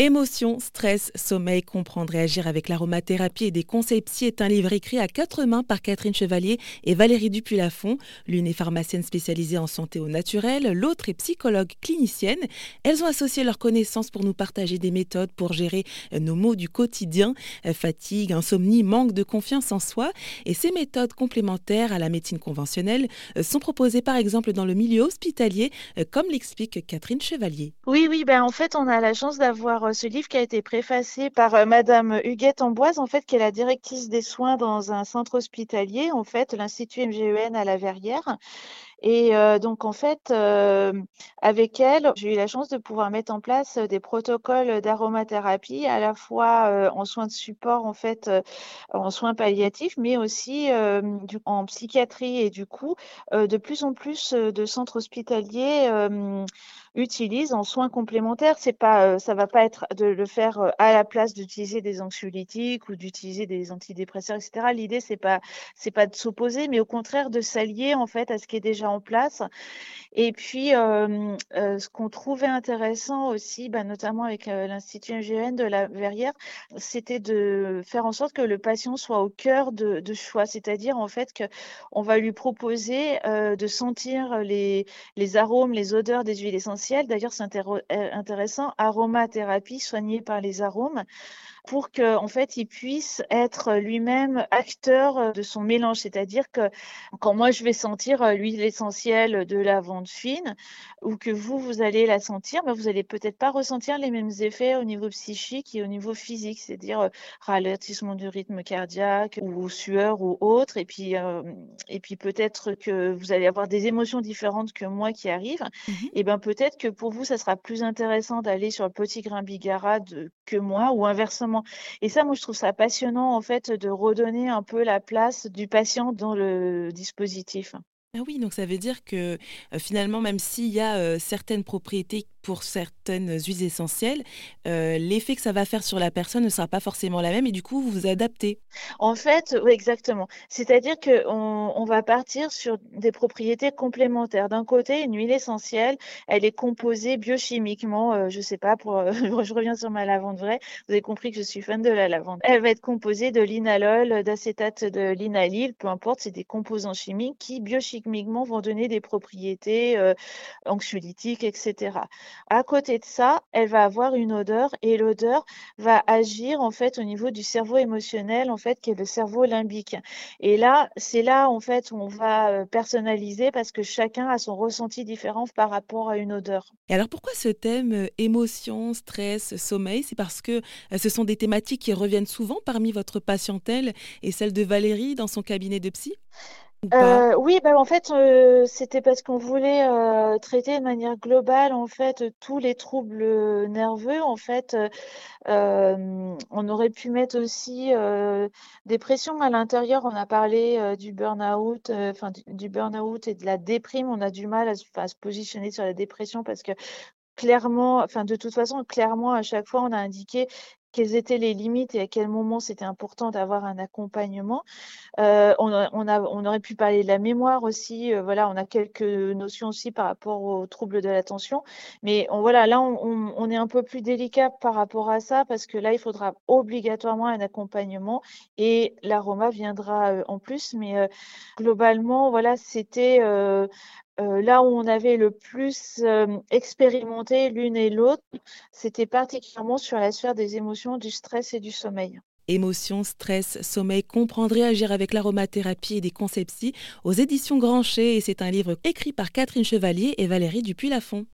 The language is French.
Émotion, stress, sommeil, comprendre et agir avec l'aromathérapie et des conseils psy est un livre écrit à quatre mains par Catherine Chevalier et Valérie Dupuis-Lafont. L'une est pharmacienne spécialisée en santé au naturel, l'autre est psychologue clinicienne. Elles ont associé leurs connaissances pour nous partager des méthodes pour gérer nos maux du quotidien, fatigue, insomnie, manque de confiance en soi. Et ces méthodes complémentaires à la médecine conventionnelle sont proposées par exemple dans le milieu hospitalier, comme l'explique Catherine Chevalier. Oui, oui, ben en fait on a la chance d'avoir ce livre qui a été préfacé par euh, Madame Huguette Amboise, en fait, qui est la directrice des soins dans un centre hospitalier, en fait, l'Institut MGEN à la Verrière. Et euh, donc, en fait, euh, avec elle, j'ai eu la chance de pouvoir mettre en place des protocoles d'aromathérapie, à la fois en soins de support, en fait, en soins palliatifs, mais aussi en psychiatrie. Et du coup, de plus en plus de centres hospitaliers utilisent en soins complémentaires. C'est pas, ça va pas être de le faire à la place d'utiliser des anxiolytiques ou d'utiliser des antidépresseurs, etc. L'idée, c'est pas, c'est pas de s'opposer, mais au contraire de s'allier en fait à ce qui est déjà en place. Et puis, ce qu'on trouvait intéressant aussi, bah, notamment avec l'Institut MGN de la Verrière, c'était de faire en sorte que le patient soit au cœur de, choix, c'est-à-dire en fait qu'on va lui proposer de sentir les arômes, les odeurs des huiles essentielles. D'ailleurs, c'est intéressant, aromathérapie soignée par les arômes pour qu'en en fait il puisse être lui-même acteur de son mélange. C'est-à-dire que quand moi je vais sentir l'huile essentielle de lavande fine ou que vous vous allez la sentir, ben, vous n'allez peut-être pas ressentir les mêmes effets au niveau psychique et au niveau physique, c'est-à-dire ralentissement du rythme cardiaque ou sueur ou autre. Et puis et puis peut-être que vous allez avoir des émotions différentes que moi qui arrivent. Mmh et ben peut-être que pour vous ça sera plus intéressant d'aller sur le petit grain bigarade que moi ou inversement et ça, moi, je trouve ça passionnant, en fait, de redonner un peu la place du patient dans le dispositif. Ah oui, donc ça veut dire que finalement, même s'il y a certaines propriétés pour certaines huiles essentielles, l'effet que ça va faire sur la personne ne sera pas forcément la même et du coup, vous vous adaptez. En fait, oui, exactement. C'est-à-dire qu'on on va partir sur des propriétés complémentaires. D'un côté, une huile essentielle, elle est composée biochimiquement, je ne sais pas, pour, je reviens sur ma lavande vraie, vous avez compris que je suis fan de la lavande. Elle va être composée de linalol, d'acétate de linalyle, peu importe, c'est des composants chimiques qui biochimiquement vont donner des propriétés euh, anxiolytiques, etc. À côté de ça, elle va avoir une odeur et l'odeur va agir en fait au niveau du cerveau émotionnel, en fait, qui est le cerveau limbique. Et là, c'est là en fait où on va euh, personnaliser parce que chacun a son ressenti différent par rapport à une odeur. Et alors pourquoi ce thème euh, émotion, stress, sommeil? C'est parce que ce sont des thématiques qui reviennent souvent parmi votre patientèle et celle de Valérie dans son cabinet de psy? Euh, oui, bah, en fait, euh, c'était parce qu'on voulait euh, traiter de manière globale en fait tous les troubles nerveux. En fait, on aurait pu mettre aussi dépression à l'intérieur. On a parlé du burn-out, enfin du, burn-out et de la déprime. On a du mal à se positionner sur la dépression parce que clairement, enfin de toute façon, clairement à chaque fois, on a indiqué quelles étaient les limites et à quel moment c'était important d'avoir un accompagnement. Euh, on, on, aurait pu parler de la mémoire aussi. Euh, voilà, on a quelques notions aussi par rapport aux troubles de l'attention. Mais voilà, là, on, est un peu plus délicat par rapport à ça parce que là, il faudra obligatoirement un accompagnement et l'aroma viendra euh, en plus. Mais globalement, voilà, c'était euh, là où on avait le plus euh, expérimenté l'une et l'autre, c'était particulièrement sur la sphère des émotions, du stress et du sommeil. Émotions, stress, sommeil, comprendre et agir avec l'aromathérapie et des concepts aux éditions Grancher et c'est un livre écrit par Catherine Chevalier et Valérie Dupuis-Lafont.